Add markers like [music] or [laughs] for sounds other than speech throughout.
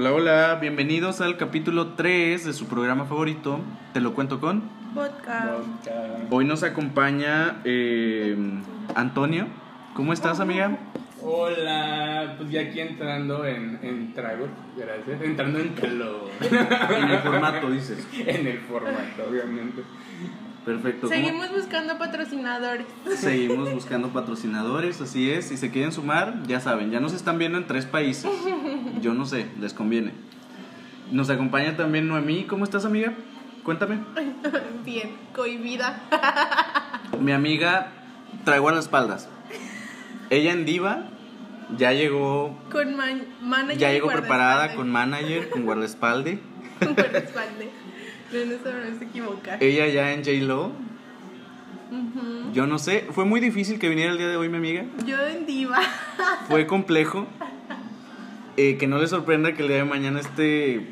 Hola, hola, bienvenidos al capítulo 3 de su programa favorito, Te lo cuento con. Vodka. Hoy nos acompaña eh, Antonio. ¿Cómo estás, amiga? Hola, pues ya aquí entrando en, en trago, gracias. Entrando en calor. En el formato, dices. [laughs] en el formato, obviamente. Perfecto. ¿cómo- Seguimos buscando patrocinadores. Seguimos [laughs] buscando patrocinadores, así es. Si se quieren sumar, ya saben, ya nos están viendo en tres países. Yo no sé, les conviene. Nos acompaña también Noemí. ¿Cómo estás, amiga? Cuéntame. [laughs] Bien, cohibida. Mi amiga traigo a las espaldas. Ella en Diva ya llegó, Con man- manager. ya llegó preparada guardaespaldas. con manager, con guardaespalde. [laughs] Con guardaespaldas. No, no se no se equivoca. Ella ya en J-Lo. Yo no sé, fue muy difícil que viniera el día de hoy mi amiga. Yo en diva. [laughs] Fue complejo. Eh, que no le sorprenda que el día de mañana esté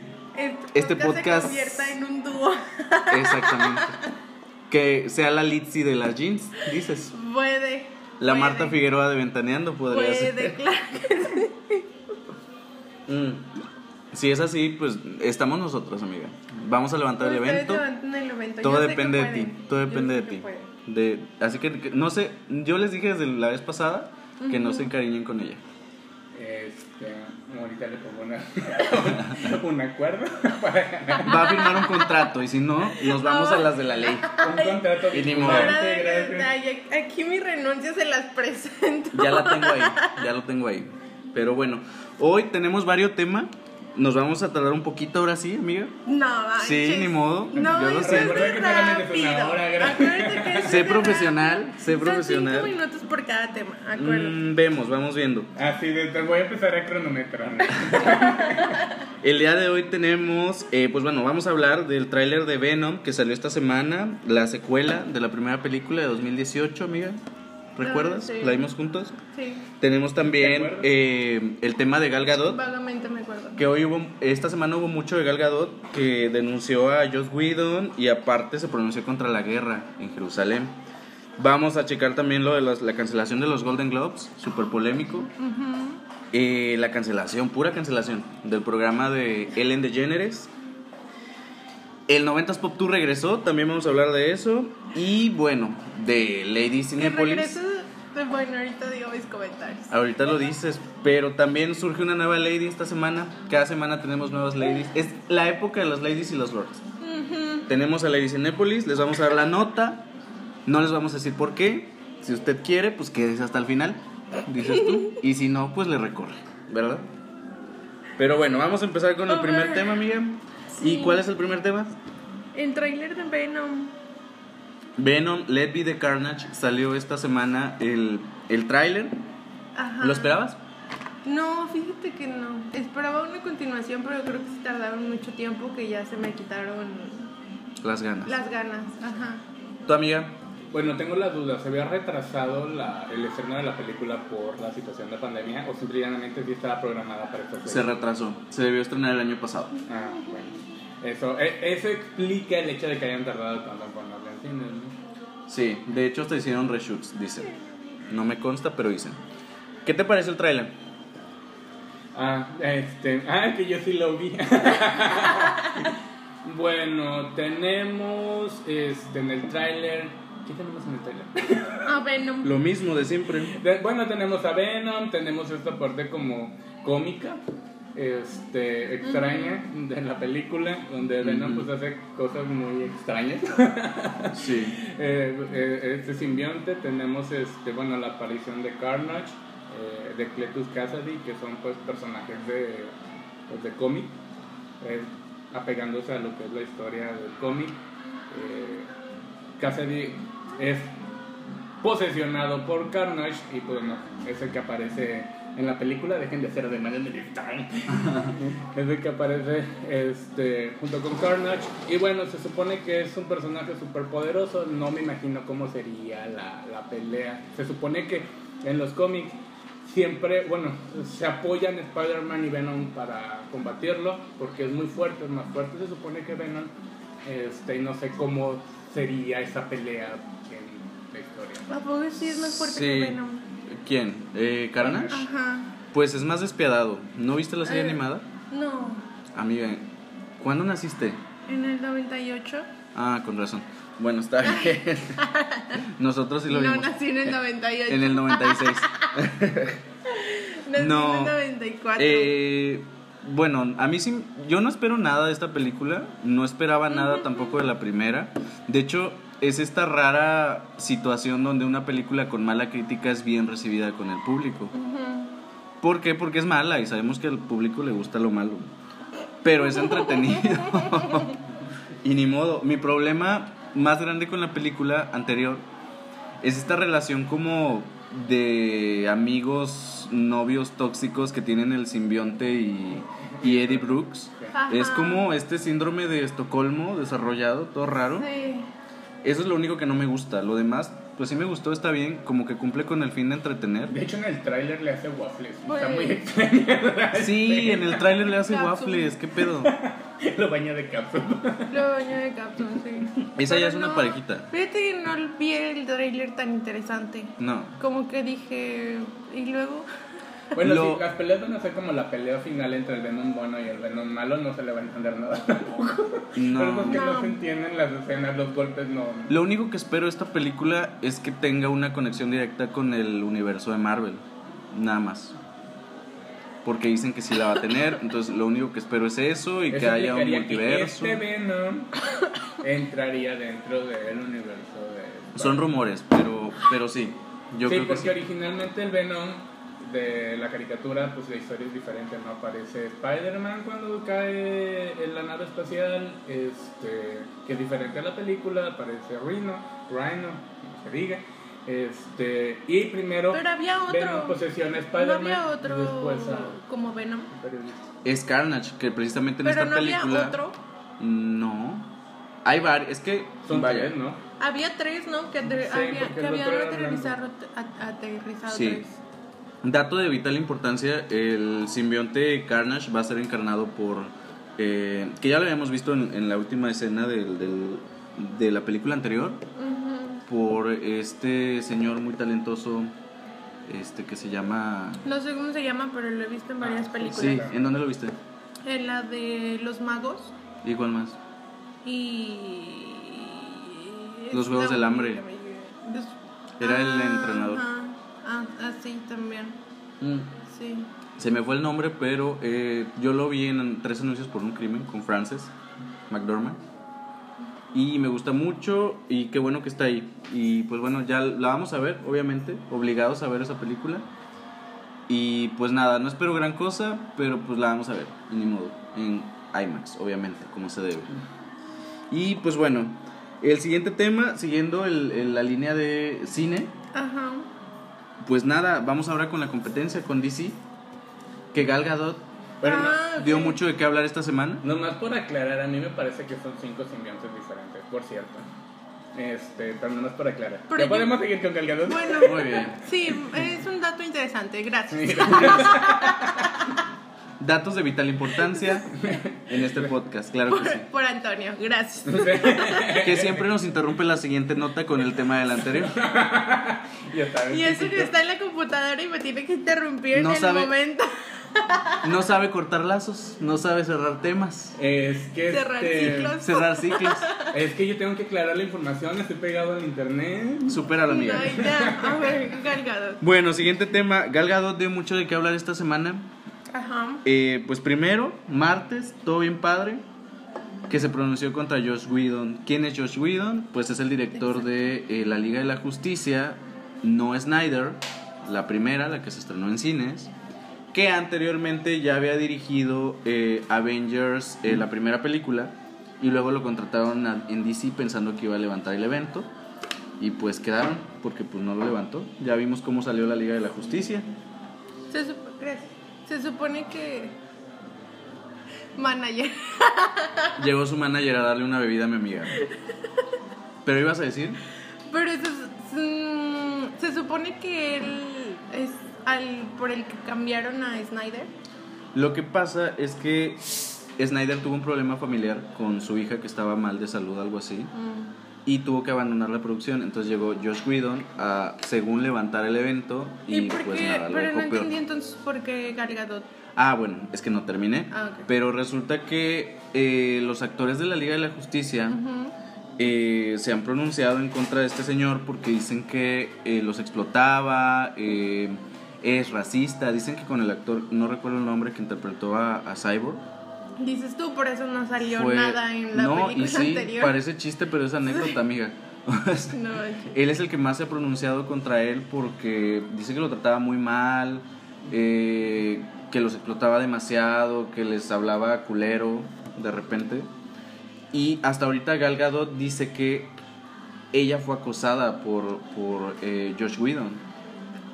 Este podcast- se convierta en un dúo. [laughs] exactamente. Que sea la Litzy de las jeans, dices. Puede. La puede, Marta Figueroa de Ventaneando podría Puede, ser. claro. Mm. Si es así, pues estamos nosotros, amiga. Vamos a levantar el evento. el evento. Todo Yo depende de ti. Todo depende de ti. De, así que, que- no sé, yo les dije desde la vez pasada que no se encariñen con ella. Este, ahorita le pongo una, [laughs] una cuerda [laughs] para Va a firmar un contrato y si no, nos vamos a las de la ley. un contrato Y ni modo. aquí mi renuncia se las presento. Ya la tengo ahí, ya lo tengo ahí. Pero bueno, hoy tenemos varios temas. Nos vamos a tardar un poquito ahora sí, amiga. No, Sí, manches. ni modo. No, Yo lo sé. Acuérdate Sé es profesional, sé profesional. Cinco minutos por cada tema, acuérdate. Mm, vemos, vamos viendo. Así te voy a empezar a cronometrar. El día de hoy tenemos, eh, pues bueno, vamos a hablar del tráiler de Venom que salió esta semana, la secuela de la primera película de 2018, amiga. ¿Recuerdas? Sí. La vimos juntos. Sí, Tenemos ¿Te también eh, el tema de Gal Gadot, vagamente me acuerdo. que hoy hubo, esta semana hubo mucho de Gal Gadot que denunció a Joss Whedon y aparte se pronunció contra la guerra en Jerusalén. Vamos a checar también lo de las- la cancelación de los Golden Globes, súper polémico. Eh, la cancelación, pura cancelación del programa de Ellen DeGeneres. El 90s Pop Tour regresó, también vamos a hablar de eso. Y bueno, de Lady Cinepolis. Bueno, ahorita digo mis comentarios. Ahorita lo dices, pero también surge una nueva Lady esta semana. Cada semana tenemos nuevas Ladies. Es la época de las Ladies y los Lords. Tenemos a Lady Cinepolis, les vamos a dar la nota. No les vamos a decir por qué. Si usted quiere, pues quédese hasta el final, dices tú. [laughs] Y si no, pues le recorre, ¿verdad? Pero bueno, vamos a empezar con el primer tema, amiga. ¿Y cuál es el primer tema? El tráiler de Venom. Venom, Let Be the Carnage, salió esta semana el, el tráiler. ¿Lo esperabas? No, fíjate que no. Esperaba una continuación, pero creo que se tardaron mucho tiempo que ya se me quitaron Las ganas. las ganas. Ajá. ¿Tu amiga? Bueno, tengo la duda, ¿se había retrasado la, el estreno de la película por la situación de pandemia o simplemente sí estaba programada para esta fecha? Se retrasó. Se debió estrenar el año pasado. Ah, bueno. Eso, e- eso explica el hecho de que hayan tardado tanto en ponerla Sí, de hecho hasta hicieron reshoots, dicen. No me consta, pero dicen. ¿Qué te parece el tráiler? Ah, este, ah, que yo sí lo vi. [laughs] bueno, tenemos este en el tráiler, ¿qué tenemos en el tráiler? Ah, Venom. Lo mismo de siempre. De- Bueno, tenemos a Venom, tenemos esta parte como cómica, este, extraña de la película, donde Venom pues hace cosas muy extrañas. [laughs] Sí. [laughs] Eh, eh, este simbionte, tenemos este, bueno, la aparición de Carnage, eh, de Cletus Cassidy, que son pues personajes de, pues, de cómic, eh, apegándose a lo que es la historia del cómic. Eh, Cassidy es posesionado por Carnage y pues bueno, es el que aparece en la película, dejen de hacer de manera [laughs] es el que aparece este, junto con Carnage y bueno, se supone que es un personaje súper poderoso, no me imagino cómo sería la, la pelea, se supone que en los cómics siempre, bueno, se apoyan Spider-Man y Venom para combatirlo porque es muy fuerte, es más fuerte se supone que Venom este, y no sé cómo sería esa pelea en la historia. ¿A poco sí es más fuerte Sí. que Venom? ¿Quién? Eh, ¿Carnage? Ajá. Pues es más despiadado. ¿No viste la serie Eh, animada? No, Amiga, ¿cuándo naciste? en el 98. Ah, con razón. Bueno, está bien. [laughs] Nosotros sí lo no vimos. nací en el 98. En el 96. [laughs] nací no. en el 94. Eh, bueno, a mí sí, yo no espero nada de esta película, no esperaba nada tampoco de la primera. De hecho, es esta rara situación donde una película con mala crítica es bien recibida con el público. ¿Por qué? Porque es mala y sabemos que al público le gusta lo malo. Pero es entretenido. [laughs] y ni modo. Mi problema más grande con la película anterior es esta relación como de amigos, novios tóxicos que tienen el simbionte y, y Eddie Brooks. Ajá. Es como este síndrome de Estocolmo desarrollado, todo raro. Sí. Eso es lo único que no me gusta. Lo demás, pues sí me gustó, está bien, como que cumple con el fin de entretener. De hecho, en el tráiler le hace waffles. Está muy extraño. Sí, en el tráiler le hace waffles, ¿qué pedo? Lo baña de cápsula. Lo baño de Capson, sí. Esa ya es una parejita. Fíjate que no vi el trailer tan interesante. No. Como que dije. Y luego. Bueno, Lo- sí, las peleas van a ser como la pelea final entre el Venom bueno y el Venom malo. No se le va a entender nada [laughs] tampoco. No. Pero es que no. No. se entienden las escenas, los golpes no. Lo único que espero de esta película es que tenga una conexión directa con el universo de Marvel. Nada más. Porque dicen que sí la va a tener. [laughs] Entonces lo único que espero es eso y que haya un implicaría que multiverso. Este Venom [coughs] entraría dentro del universo de. Son rumores, pero, pero sí. Yo sí, creo que porque sí. originalmente el Venom de la caricatura, pues la historia es diferente, ¿no? Aparece Spider-Man cuando cae en la nave espacial, este, que es diferente a la película, aparece Rhino, Rhino, como se diga, este, y primero Pero había otro. Venom posesiona a No Spider-Man, había otro. después a Como Venom. Es Carnage, que precisamente en Pero esta no había película. otro. No. Hay varios. Es que. Son vaya. tres, ¿no? Había tres, ¿no? Que, Sí, había, que habían aterrizado, aterrizado Sí. tres. Dato de vital importancia: el simbionte Carnage va a ser encarnado por. eh, que ya lo habíamos visto en, en la última escena del, del- de la película anterior. Por este señor muy talentoso. Este que se llama. No sé cómo se llama, pero lo he visto en varias películas. Sí, ¿en dónde lo viste? En la de los magos ¿Y cuál más? y. Los Juegos del Hambre. Era el Ah, entrenador. ajá. Ah, ah, sí, también. Mm. Sí. Se me fue el nombre, pero eh, yo lo vi en Tres Anuncios por un Crimen con Frances McDormand. Y me gusta mucho y qué bueno que está ahí. Y pues bueno, ya la vamos a ver, obviamente, obligados a ver esa película. Y pues nada, no espero gran cosa, pero pues la vamos a ver, y ni modo, en IMAX, obviamente, como se debe. Y pues bueno, el siguiente tema, siguiendo el- el- la línea de cine, Ajá. Pues nada, vamos ahora con la competencia con DC, que Gal Gadot Pero no- Ah, dio mucho de qué hablar esta semana. Nomás por aclarar, a mí me parece que son cinco simbiontes diferentes, por cierto. Este, pero nomás por aclarar. Pero ¿Ya yo- podemos seguir con Galgadot? Bueno, Muy bien. sí, es un dato interesante, gracias. [laughs] Datos de vital importancia en este podcast, claro que sí. Por Antonio, gracias. [laughs] Que siempre nos interrumpe la siguiente nota con el tema del anterior. [laughs] Y eso que está en la computadora y me tiene que interrumpir No en el sabe- momento. [laughs] No sabe cortar lazos, no sabe cerrar temas, Es que Cerrar este, ciclos. cerrar ciclos. Es que yo tengo que aclarar la información, estoy pegado al internet. Supéralo, amiga. Ay, ya, a ver, Galgado. Bueno, siguiente tema. Gal Gadot dio mucho de qué hablar esta semana. Ajá. Eh, pues primero, martes, todo bien padre, que se pronunció contra Josh Whedon. ¿Quién es Josh Whedon? Pues es el director de eh, la Liga de la Justicia, no Snyder, la primera, la que se estrenó en cines, que anteriormente ya había dirigido eh, Avengers, eh, la primera película, y luego lo contrataron a- en DC pensando que iba a levantar el evento. Y pues quedaron, porque pues no lo levantó. Ya vimos cómo salió la Liga de la Justicia. Se, sup- gracias. Se supone que. Manager. [laughs] Llegó su manager a darle una bebida a mi amiga. Pero ibas a decir, Pero eso es- mm, se supone que él es al por el que cambiaron a Snyder. lo que pasa es que Snyder tuvo un problema familiar con su hija que estaba mal de salud, algo así. Mm. Y tuvo que abandonar la producción. Entonces llegó Josh Whedon a, según levantar el evento y, ¿Y por pues nada, lo Pero dejó no peor. entendí entonces por qué Gal Gadot. Ah, bueno, es que no terminé. Ah. Pero resulta que eh, los actores de la Liga de la Justicia eh, se han pronunciado en contra de este señor porque dicen que eh, los explotaba, eh, es racista. Dicen que con el actor, no recuerdo el nombre, que interpretó a, a Cyborg. Dices tú, por eso no salió fue- nada en la no, película y sí, anterior. parece chiste, pero es anécdota, [laughs] amiga. [laughs] No, Él es el que más se ha pronunciado contra él porque dice que lo trataba muy mal, eh, que los explotaba demasiado, que les hablaba culero de repente. Y hasta ahorita Gal Gadot dice que ella fue acosada por, por eh, Josh Whedon.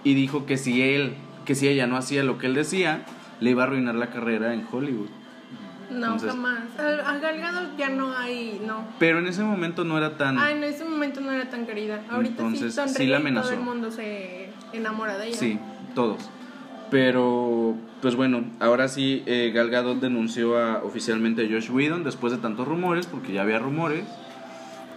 Y dijo que si él, que si ella no hacía lo que él decía, le iba a arruinar la carrera en Hollywood. No Entonces- jamás. A, a Gal Gadot ya no hay, no. Pero en ese momento no era tan... Ah, en ese momento no era tan querida. Ahorita Entonces, sí sonríe sí la y todo amenazó. el mundo se enamora de ella. Sí, todos. Pero, pues bueno, ahora sí, eh, Gal Gadot denunció a, oficialmente a Josh Whedon después de tantos rumores, porque ya había rumores.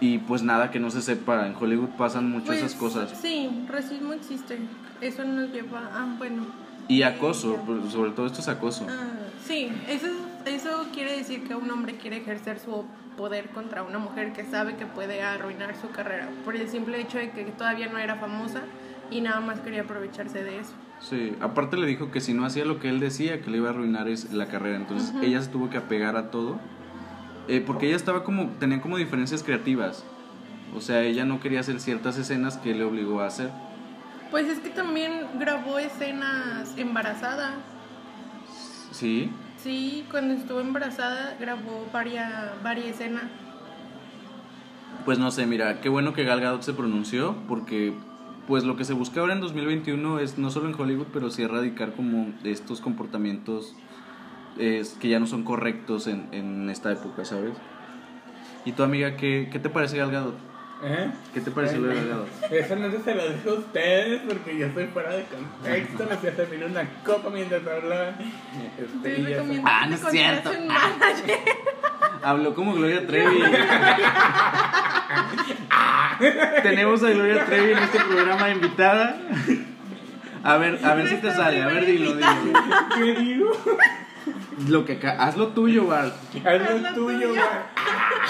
Y pues nada que no se sepa, en Hollywood pasan mucho Pues, esas cosas. Sí, racismo existe. Eso nos lleva a, bueno. Y acoso, pues, sobre todo esto es acoso. Ah, sí, eso, eso quiere decir que un hombre quiere ejercer su poder contra una mujer que sabe que puede arruinar su carrera por el simple hecho de que todavía no era famosa y nada más quería aprovecharse de eso. Sí, aparte le dijo que si no hacía lo que él decía, que le iba a arruinar es- la carrera. Entonces ella se tuvo que apegar a todo. eh, porque ella estaba como, tenía como diferencias creativas. O sea, ella no quería hacer ciertas escenas que él le obligó a hacer. Pues es que también grabó escenas embarazada. Sí, Sí, cuando estuvo embarazada grabó varias, varias escenas. Pues no sé, mira, qué bueno que Gal Gadot se pronunció porque pues lo que se busca ahora en 2021 es no solo en Hollywood, pero sí erradicar como estos comportamientos que ya no son correctos en, en esta época, ¿sabes? ¿Y tu amiga qué, qué te parece Gal Gadot? ¿Eh? ¿Qué te parece lo Gadot? Eso no se lo dejo a ustedes porque yo estoy fuera de contexto. Me fui a servir una copa mientras hablaban. Este, Ah, no es cierto. [laughs] Habló como Gloria Trevi. [laughs] Tenemos a Gloria Trevi en este programa invitada. A ver, a ver si te sale, a ver, dilo, dilo. ¿Qué digo? Lo que acá, haz lo tuyo, Bart. Haz lo tuyo, tuyo.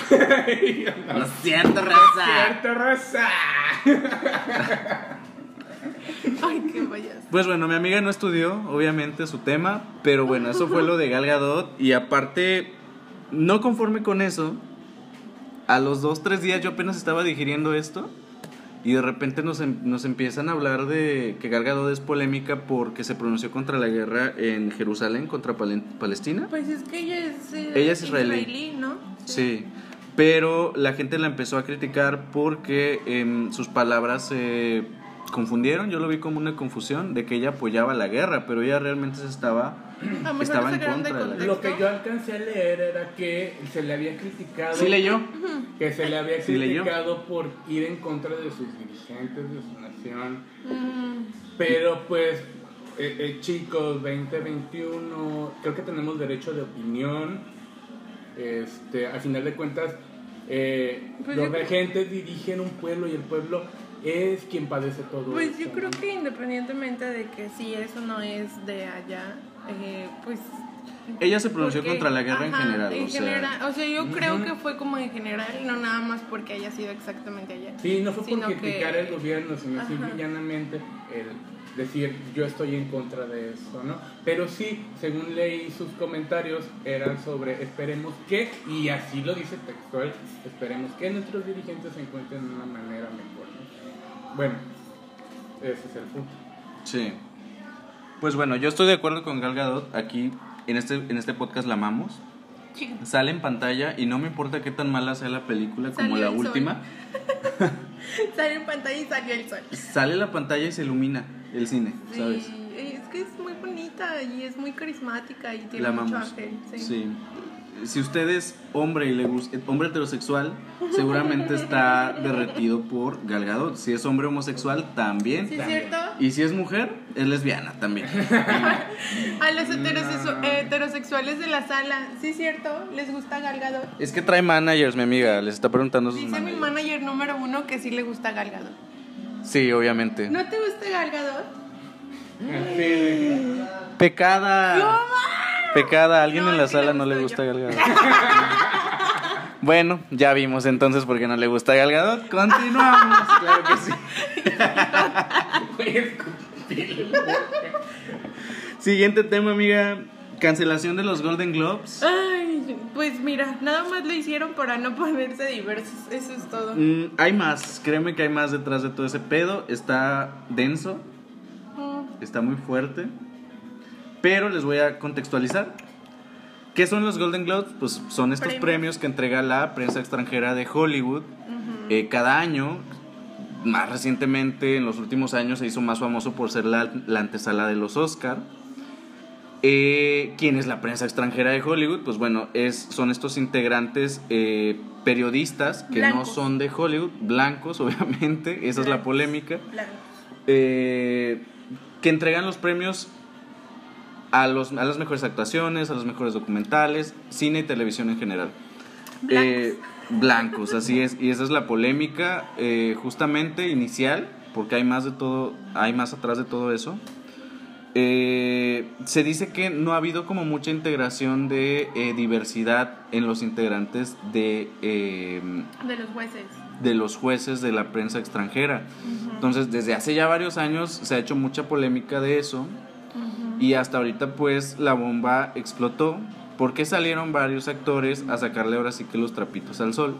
[laughs] siento, raza. Cierto, Rosa. [laughs] Ay, qué. Pues bueno, mi amiga no estudió, obviamente, su tema, pero bueno, eso fue lo de Gal Gadot. Y aparte, no conforme con eso, a los dos, tres días yo apenas estaba digiriendo esto. Y de repente nos, em- nos empiezan a hablar de que Gal Gadot es polémica porque se pronunció contra la guerra en Jerusalén, contra Palestina. Pues es que ella es, eh, Ella es israelí. ¿no? Sí, pero la gente la empezó a criticar porque em, sus palabras se confundieron. Yo lo vi como una confusión de que ella apoyaba la guerra, pero ella realmente se estaba, A lo mejor estaba en de contra de. Lo que yo alcancé a leer era que se le había criticado. ¿Sí leyó? Que se le había Sí leyó. criticado por ir en contra de sus dirigentes, de su nación. Mm, Pero pues, eh, eh, chicos, 2021, creo que tenemos derecho de opinión. Este, al final de cuentas, eh, Pues los yo creo- regentes dirigen un pueblo y el pueblo es quien padece todo Pues yo creo ¿no? que independientemente de que si eso no es de allá, eh, pues... Ella se pronunció porque- contra la guerra en general, en o sea. general, o sea, yo creo que fue como en general, no nada más porque haya sido exactamente allá. Sí, no fue por criticar que- el gobierno, sino simple y llanamente el decir yo estoy en contra de eso, ¿no? Pero sí, según leí sus comentarios, eran sobre esperemos que, y así lo dice textual, esperemos que nuestros dirigentes se encuentren de una manera mejor. ¿no? Bueno, ese es el punto. Sí. Pues bueno, yo estoy de acuerdo con Gal Gadot. Aquí en este, en este podcast la amamos. Sí. Sale en pantalla y no me importa qué tan mala sea la película como Salió la última. [laughs] Salió en pantalla y salió el sol. Sale la pantalla y se ilumina el cine, ¿sabes? Sí, es que es muy bonita y es muy carismática y tiene La mucho ángel. Sí. Sí. Si usted es hombre y le gusta, hombre heterosexual, seguramente está derretido por Gal Gadot. Si es hombre homosexual, también. ¿Sí es cierto? Y si es mujer, es lesbiana también. [laughs] A los heterosexu- heterosexuales de la sala, ¿sí es cierto? ¿Les gusta Gal Gadot? es que trae managers, mi amiga. Les está preguntando a sus Dice mi managers. manager número uno que sí le gusta Gal Gadot. Sí, obviamente. ¿No te gusta Gal Gadot? Pecada. Pecada. A alguien No, en la sala no le gusta Gal Gadot. [laughs] Bueno, ya vimos entonces por qué no le gusta Gal Gadot. Continuamos. [laughs] Claro que sí. Siguiente tema, amiga. Cancelación de los Golden Globes. Ay, pues mira, nada más lo hicieron para no ponerse diversos. Eso es todo. Mm, hay más, créeme que hay más detrás de todo ese pedo. Está denso, Mm, está muy fuerte. Pero les voy a contextualizar. ¿Qué son los Golden Globes? Pues son estos Premios. premios, que entrega la prensa extranjera de Hollywood eh, cada año. Más recientemente, en los últimos años, se hizo más famoso por ser la, la antesala de los Oscar. Eh, ¿Quién es la prensa extranjera de Hollywood? Pues bueno, es, son estos integrantes eh, periodistas que no son de Hollywood, blancos [laughs] obviamente, esa es la polémica, eh, que entregan los premios a, los, a las mejores actuaciones, a los mejores documentales, cine y televisión en general. Blancos. Eh, blancos, así es, y esa es la polémica eh, justamente inicial, porque hay más de todo, hay más atrás de todo eso. Eh, se dice que no ha habido como mucha integración de eh, diversidad en los integrantes de, eh, De los jueces. de los jueces de la prensa extranjera. Entonces, desde hace ya varios años se ha hecho mucha polémica de eso y hasta ahorita pues la bomba explotó porque salieron varios actores a sacarle ahora sí que los trapitos al sol.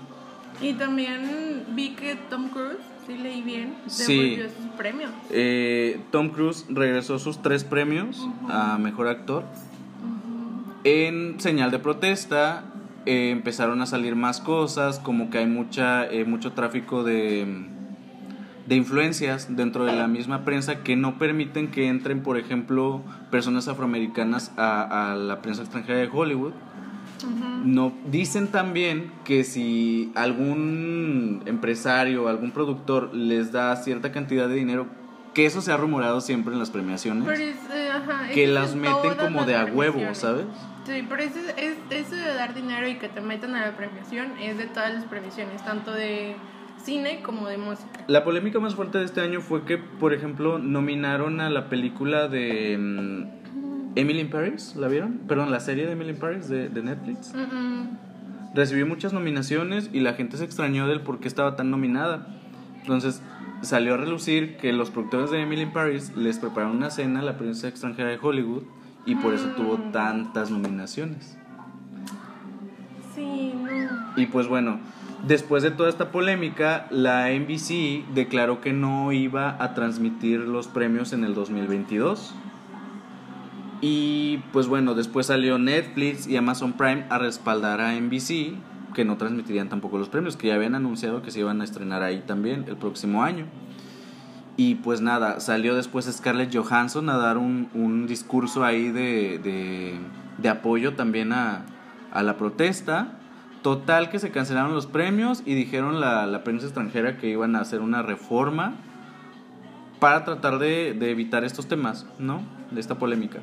Y también vi que Tom Cruise, si leí bien, Sí. devolvió sus premios. Eh, Tom Cruise regresó sus tres premios a Mejor Actor. En señal de protesta eh, empezaron a salir más cosas, como que hay mucha, eh, mucho tráfico de, de influencias dentro de la misma prensa que no permiten que entren, por ejemplo, personas afroamericanas a, a la prensa extranjera de Hollywood. No, dicen también que si algún empresario o algún productor les da cierta cantidad de dinero, que eso se ha rumorado siempre en las premiaciones, es, eh, ajá, que las meten como las de a huevo. ¿sabes? Sí, pero eso, es, eso de dar dinero y que te metan a la premiación es de todas las premiaciones, tanto de cine como de música. La polémica más fuerte de este año fue que, por ejemplo, nominaron a la película de mm, Emily in Paris, ¿la vieron? Perdón, la serie de Emily in Paris de, de Netflix. Mm, mm. Recibió muchas nominaciones y la gente se extrañó del por qué estaba tan nominada. Entonces salió a relucir que los productores de Emily in Paris les prepararon una cena a la prensa extranjera de Hollywood y por eso tuvo tantas nominaciones. Sí, no. Y pues bueno, después de toda esta polémica, la NBC declaró que no iba a transmitir los premios en el 2022. Y pues bueno, después salió Netflix y Amazon Prime a respaldar a NBC, que no transmitirían tampoco los premios, que ya habían anunciado que se iban a estrenar ahí también el próximo año. Y pues nada, salió después Scarlett Johansson a dar un, un discurso ahí de, de, de apoyo también a, a la protesta. Total que se cancelaron los premios y dijeron la, la prensa extranjera que iban a hacer una reforma para tratar de, de evitar estos temas, ¿no? De esta polémica.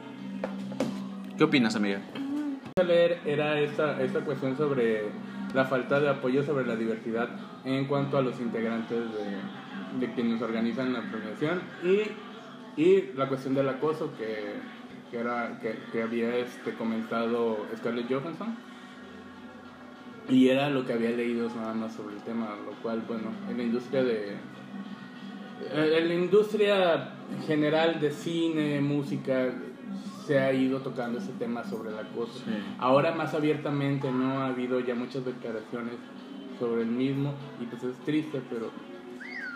¿Qué opinas, amiga? a leer era esta, esta cuestión sobre la falta de apoyo sobre la diversidad en cuanto a los integrantes de, de quienes organizan la premiación y, y la cuestión del acoso que, que, era, que, que había este, comentado Scarlett Johansson y era lo que había leído nada más sobre el tema, lo cual, bueno, en la industria de... En la industria general de cine, música, se ha ido tocando ese tema sobre el acoso. Sí. Ahora más abiertamente no ha habido ya muchas declaraciones sobre el mismo y pues es triste, pero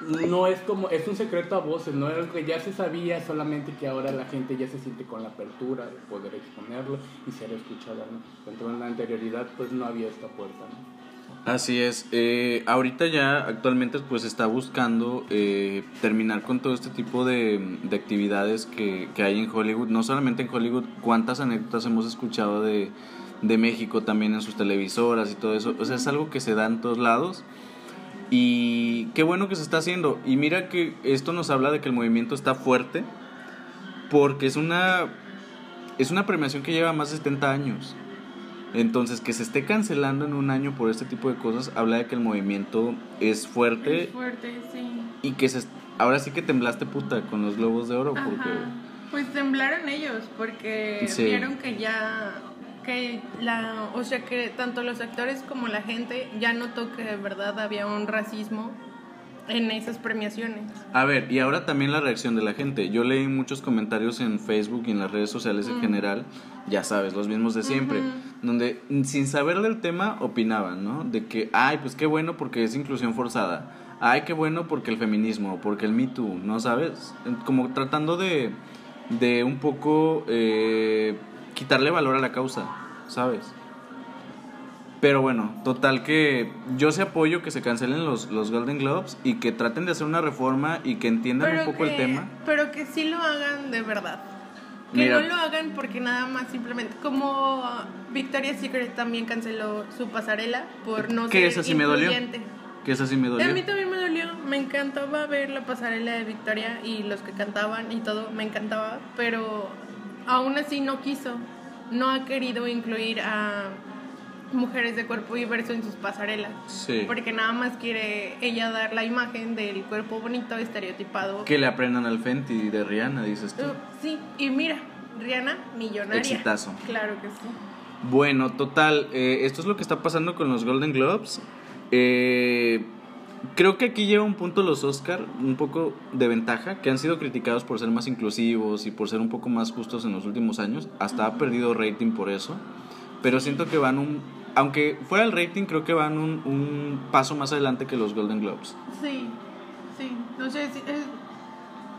no es como, es un secreto a voces, no es algo que ya se sabía, solamente que ahora la gente ya se siente con la apertura de poder exponerlo y ser escuchada, ¿no? En la anterioridad pues no había esta puerta, ¿no? Así es. Eh, ahorita ya actualmente pues está buscando eh, terminar con todo este tipo de, de actividades que, que hay en Hollywood. No solamente en Hollywood, cuántas anécdotas hemos escuchado de, de México también en sus televisoras y todo eso. O sea, es algo que se da en todos lados. Y qué bueno que se está haciendo. Y mira que esto nos habla de que el movimiento está fuerte, porque es una, es una premiación que lleva más de 70 años. Entonces, que se esté cancelando en un año por este tipo de cosas, habla de que el movimiento es fuerte Es fuerte, sí. y que se, ahora sí que temblaste puta con los globos de oro, porque... Pues temblaron ellos porque Sí. vieron que ya que la o sea que tanto los actores como la gente ya notó que de verdad había un racismo en esas premiaciones. A ver, y ahora también la reacción de la gente. Yo leí muchos comentarios en Facebook y en las redes sociales en general, ya sabes, los mismos de siempre, donde mm, sin saber del tema opinaban, ¿no? De que, ay, pues qué bueno porque es inclusión forzada. Ay, qué bueno porque el feminismo, porque el Me Too, ¿no sabes? Como tratando de, de un poco eh, quitarle valor a la causa, ¿sabes? Pero bueno, total que yo sí apoyo que se cancelen los, los Golden Globes y que traten de hacer una reforma y que entiendan un poco que, el tema. Pero que sí lo hagan de verdad. Que Mira. no lo hagan porque nada más simplemente como Victoria's Secret también canceló su pasarela por no Que ser esa sí me dolió. Que eso sí me A dolió. mí también me dolió, me encantaba ver la pasarela de Victoria y los que cantaban y todo, me encantaba, pero aún así no quiso, no ha querido incluir a mujeres de cuerpo diverso en sus pasarelas, Sí. porque nada más quiere ella dar la imagen del cuerpo bonito, estereotipado. Que le aprendan al Fenty de Rihanna, dices tú. Uh, sí, y mira, Rihanna, millonaria. Exitazo. Claro que sí. Bueno, total, eh, esto es lo que está pasando con los Golden Globes. Eh, creo que aquí lleva un punto los Oscar, un poco de ventaja, que han sido criticados por ser más inclusivos y por ser un poco más justos en los últimos años. Hasta ha perdido rating por eso. Pero siento que van un... Aunque fuera el rating, creo que van un, un paso más adelante que los Golden Globes. Sí, sí, no sé, es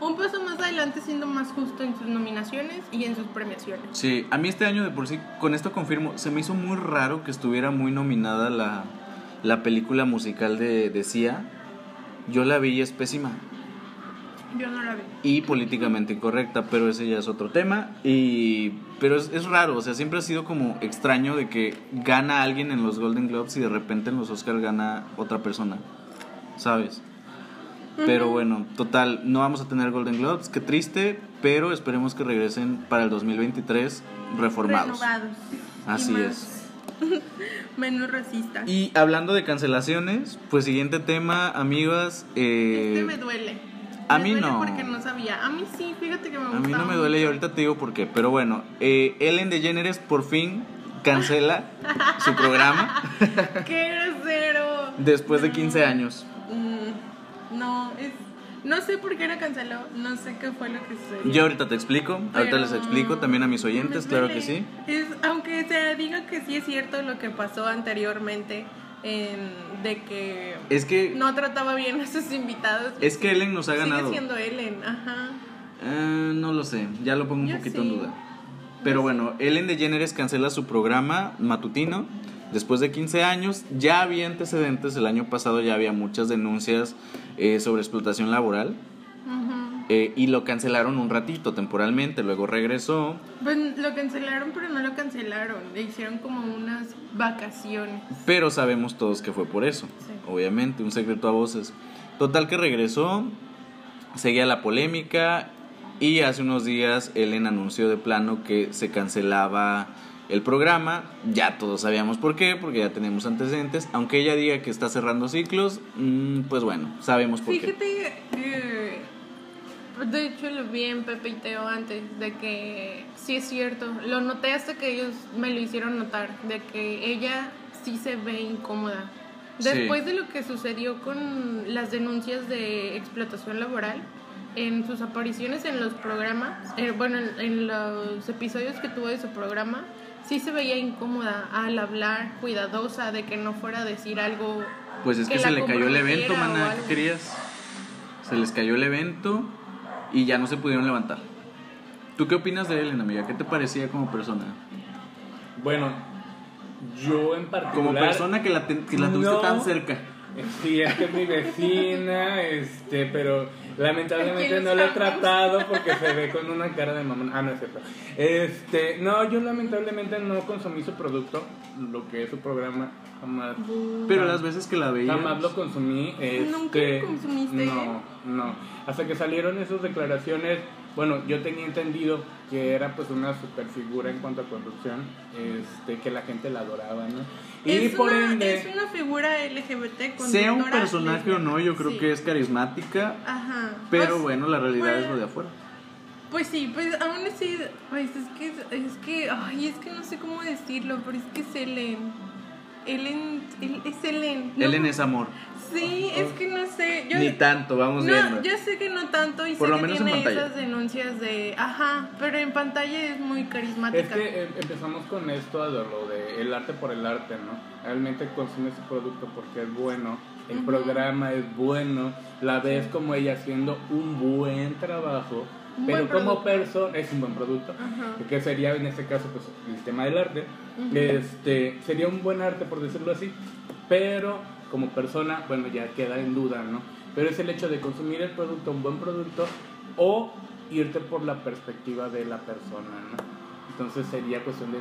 un paso más adelante siendo más justo en sus nominaciones y en sus premiaciones. Sí, a mí este año de por sí, con esto confirmo, se me hizo muy raro que estuviera muy nominada la, la película musical de, de Sia. Yo la vi y es pésima Yo no la vi. y políticamente incorrecta, pero ese ya es otro tema. Y, pero es, es raro, o sea, siempre ha sido como extraño de que gana alguien en los Golden Globes y de repente en los Oscars gana otra persona, ¿sabes? Pero bueno, total, no vamos a tener Golden Globes, qué triste, pero esperemos que regresen para el 2023 reformados. Renovados. Así es. [laughs] Menos racistas. Y hablando de cancelaciones, pues siguiente tema, amigas. eh, este me duele. a Me mí duele no. porque no sabía. A mí sí, fíjate que me a mí no me duele y ahorita te digo por qué. Pero bueno, eh, Ellen DeGeneres por fin cancela [laughs] su programa ¡Qué grosero! después de No. 15 años. Mm, no, es... No sé por qué la canceló, no sé qué fue lo que sucedió. Yo ahorita te explico, ahorita les explico también a mis oyentes, claro que sí. Es, aunque se diga que sí es cierto lo que pasó anteriormente, en- de que Es que, no trataba bien a sus invitados. es que Ellen nos ha Sigue ganado. siendo Ellen, ajá. Eh, no lo sé, ya lo pongo un Yo poquito sí. en duda. Pero bueno, Ellen DeGeneres cancela su programa matutino después de 15 años. Ya había antecedentes, el año pasado ya había muchas denuncias eh, sobre explotación laboral eh, y lo cancelaron un ratito temporalmente, luego regresó. Pues lo cancelaron, pero no lo cancelaron. Le hicieron como unas vacaciones. Pero sabemos todos que fue por eso, Sí. obviamente, un secreto a voces. Total que regresó, seguía la polémica y hace unos días Ellen anunció de plano que se cancelaba el programa. Ya todos sabíamos por qué, porque ya tenemos antecedentes. Aunque ella diga que está cerrando ciclos, mm, pues bueno, sabemos por qué. Fíjate que. De hecho, lo vi en Pepe y Teo antes, de que sí es cierto. Lo noté hasta que ellos me lo hicieron notar, de que ella sí se ve incómoda. Sí. Después de lo que sucedió con las denuncias de explotación laboral, en sus apariciones en los programas, eh, bueno, en, en los episodios que tuvo de su programa, sí se veía incómoda al hablar, cuidadosa de que no fuera a decir algo. Pues es que, que se le cayó el evento, maná, ¿qué querías? Se les cayó el evento y ya no se pudieron levantar. ¿Tú qué opinas de Ellen, amiga? ¿Qué te parecía como persona? Bueno, yo en particular. Como persona que la, ten- que la tuviste No. tan cerca. Sí, es que es mi vecina, este, pero lamentablemente no lo he tratado porque se ve con una cara de mamón. Ah, no es cierto. Este, no, yo lamentablemente no consumí su producto, lo que es su programa, jamás. Pero las veces que la veía. Jamás lo consumí. ¿Nunca Este, lo consumiste? No, no. Hasta que salieron esas declaraciones, bueno, yo tenía entendido que era pues una super figura en cuanto a conducción, este, que la gente la adoraba, ¿no? Y es, por una, ende, es una figura LGBT Sea un personaje o no, yo creo Sí. que es carismática. Ajá. Pero Pues, bueno, la realidad pues, es lo de afuera. Pues sí, pues aún así, pues es que, es que, ay, es que no sé cómo decirlo, pero es que es Ellen. Ellen, es Ellen. No, Ellen es amor. Sí, es que no sé. Yo, Ni tanto, vamos no, viendo. yo sé que no tanto y Por sé lo que menos en tiene pantalla. esas denuncias de, ajá, pero en pantalla es muy carismática. Es que eh, empezamos con esto de lo de el arte por el arte, ¿no? Realmente consumes su producto porque es bueno, el Ujú. programa es bueno, la ves como ella haciendo un buen trabajo, Un pero buen como persona es un buen producto, Ajá. que sería en este caso pues el tema del arte, este sería un buen arte por decirlo así, pero como persona, bueno, ya queda en duda, ¿no? Pero es el hecho de consumir el producto, un buen producto, o irte por la perspectiva de la persona, ¿no? Entonces sería cuestión de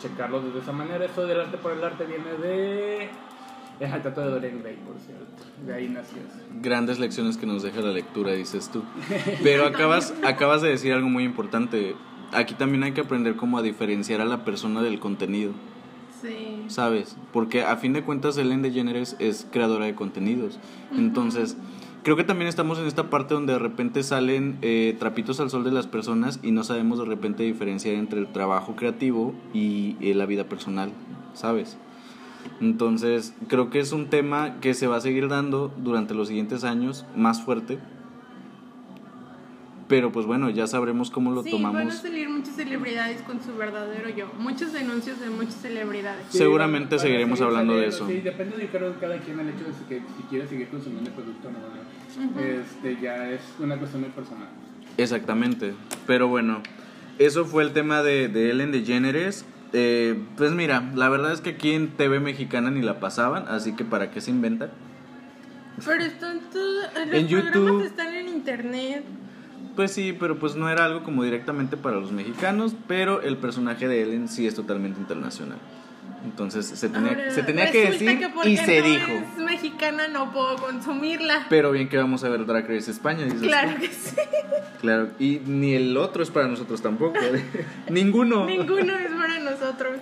checarlo desde esa manera. Eso del arte por el arte viene de... Es el trato de Dorian Gray, por cierto. De ahí nació. Grandes lecciones que nos deja la lectura, dices tú. Pero acabas, acabas de decir algo muy importante. Aquí también hay que aprender cómo a diferenciar a la persona del contenido, Sí. ¿sabes? Porque a fin de cuentas Ellen DeGeneres es creadora de contenidos. Entonces, creo que también estamos en esta parte donde de repente salen eh, trapitos al sol de las personas y no sabemos de repente diferenciar entre el trabajo creativo y eh, la vida personal, ¿sabes? Entonces, creo que es un tema que se va a seguir dando durante los siguientes años más fuerte. Pero pues bueno, ya sabremos cómo lo sí, van a tomamos. salir muchas celebridades con su verdadero yo. Muchos denuncios de muchas celebridades. Sí. Seguramente seguiremos seguir hablando de saliendo. eso. Sí, depende de creo, cada quien el hecho de que, si quiere seguir consumiendo el producto o no. ¿no? este, ya es una cuestión muy personal. Exactamente. Pero bueno, eso fue el tema de, de Ellen DeGeneres. Eh, pues mira, la verdad es que aquí en TV mexicana ni la pasaban, así que para qué se inventan. Pero están todos. Los En YouTube. programas están en internet. Pues sí, pero pues no era algo como directamente para los mexicanos, pero el personaje de Ellen sí es totalmente internacional. Entonces se tenía, Ahora, se tenía que decir y se no dijo. Es mexicana, no puedo consumirla. Pero bien que vamos a ver Drag Race España, dices tú. Claro que sí. Claro, y ni el otro es para nosotros tampoco. ¿eh? [laughs] Ninguno. Ninguno es para nosotros.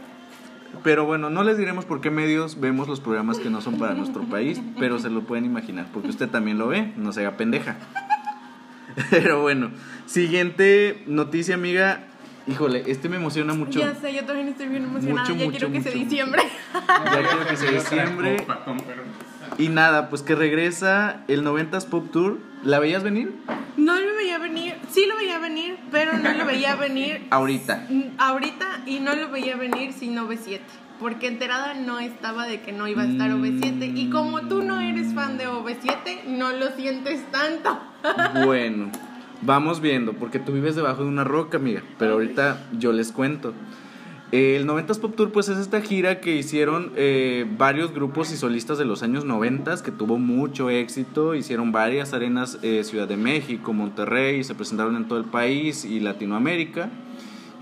Pero bueno, no les diremos por qué medios vemos los programas que no son para nuestro país, pero se lo pueden imaginar, porque usted también lo ve, no se haga pendeja. [laughs] Pero bueno, siguiente noticia, amiga. Híjole, este me emociona mucho. Ya sé, yo también estoy bien emocionada. Mucho, ya mucho, quiero que sea mucho, diciembre. [laughs] Ya quiero que sea diciembre. Y nada, pues que regresa el 90s Pop Tour. ¿La veías venir? No lo veía venir. Sí lo veía venir, pero no lo veía venir [laughs] Ahorita. mm, ahorita y no lo veía venir sin OV7. Porque enterada no estaba de que no iba a estar OV7. Y como tú no eres fan de OV7, no lo sientes tanto. [laughs] Bueno, vamos viendo, porque tú vives debajo de una roca, amiga. Pero ahorita yo les cuento. El 90s Pop Tour, pues es esta gira que hicieron eh, varios grupos y solistas de los años 90 que tuvo mucho éxito. Hicieron varias arenas, eh, Ciudad de México, Monterrey, se presentaron en todo el país y Latinoamérica.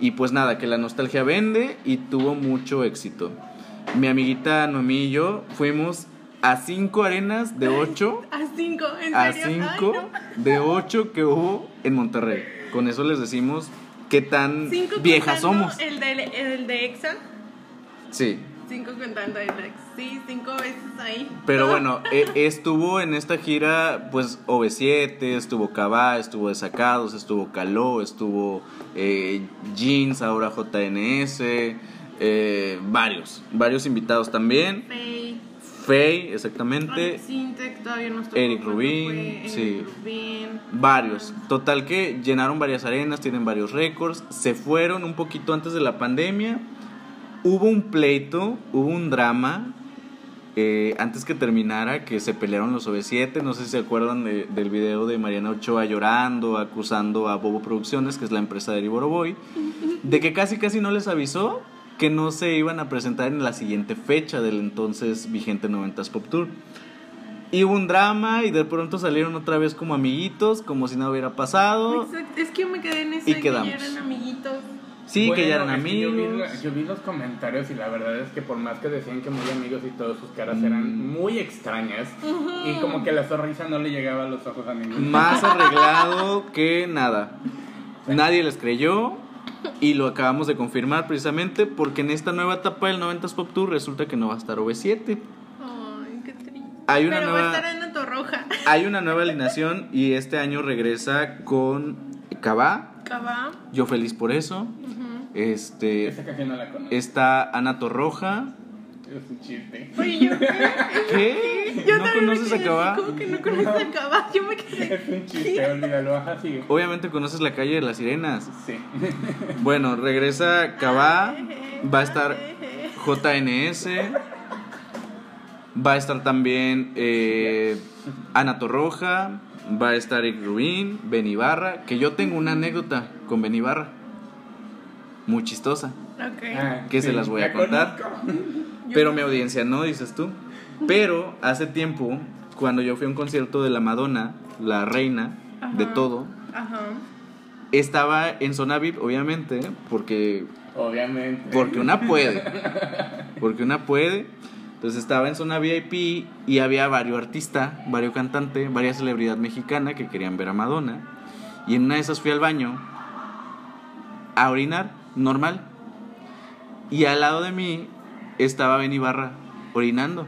Y pues nada, que la nostalgia vende y tuvo mucho éxito. Mi amiguita Noemí y yo fuimos a cinco arenas de ocho A cinco, ¿en a serio? Ay, 5 no. de 8 que hubo en Monterrey. Con eso les decimos qué tan Cinco viejas somos. El de, el de EXA. Sí, Cinco contando el de EXA. Sí, cinco veces ahí. pero [laughs] bueno, e- estuvo en esta gira pues OV7, estuvo Cabá, estuvo Desacados, estuvo Caló, estuvo eh, Jeans, ahora JNS, eh, varios, varios invitados también. Faye. Faye, exactamente. Todavía no estuvo Eric Rubin, sí. Rubin. Varios. Total que llenaron varias arenas, tienen varios récords. Se fueron un poquito antes de la pandemia. Hubo un pleito, hubo un drama. eh, antes que terminara, que se pelearon los OV7. No sé si se acuerdan de- del video de Mariana Ochoa llorando, acusando a Bobo Producciones, que es la empresa de Eri Boroboy, [laughs] de que casi casi no les avisó que no se iban a presentar en la siguiente fecha del entonces vigente 90s Pop Tour. Y hubo un drama y de pronto salieron otra vez como amiguitos, como si nada hubiera pasado. Exacto, Es que yo me quedé en eso Y de quedamos. eran amiguitos. Sí, que ya eran yo vi amigos. Yo vi, los comentarios y la verdad es que por más que decían que muy amigos y todas sus caras Mm. eran muy extrañas y como que la sonrisa no le llegaba a los ojos a ninguno. Más [laughs] arreglado que nada. Nadie les creyó y lo acabamos de confirmar precisamente porque en esta nueva etapa del 90s Pop Tour resulta que no va a estar OV7. Ay, qué triste. Hay una Pero va a estar Ana Torroja. Hay una nueva alineación y este año regresa con Cabá. Cabá. Yo feliz por eso. Ujú. Este Esa canción no la conozco. está Ana Torroja. Es un chiste. Oye, ¿yo [laughs] qué? ¿Qué? [laughs] Yo ¿No conoces a Cabá? ¿Cómo que no conoces a Cabá? Yo me quedé. Es un chiste, olvídalo. Ajá, sigue. Obviamente conoces la calle de las sirenas. Sí. [laughs] Bueno, regresa Cabá. Va a estar JNS. Va a estar también eh, Ana Torroja. Va a estar Eric Rubin, Ben Ibarra. Que yo tengo una anécdota con Ben Ibarra. Muy chistosa. Ok. Ah, Que se las voy a contar. [laughs] Pero mi audiencia no, dices tú. Pero hace tiempo, cuando yo fui a un concierto de la Madonna, la reina de todo, Ajá. estaba en zona VIP, obviamente, porque Obviamente. Porque una puede. [laughs] Porque una puede. Entonces estaba en zona VIP y había varios artistas, varios cantantes, varias celebridad mexicana que querían ver a Madonna. Y en una de esas fui al baño a orinar, normal. Y al lado de mí estaba Ben Ibarra orinando.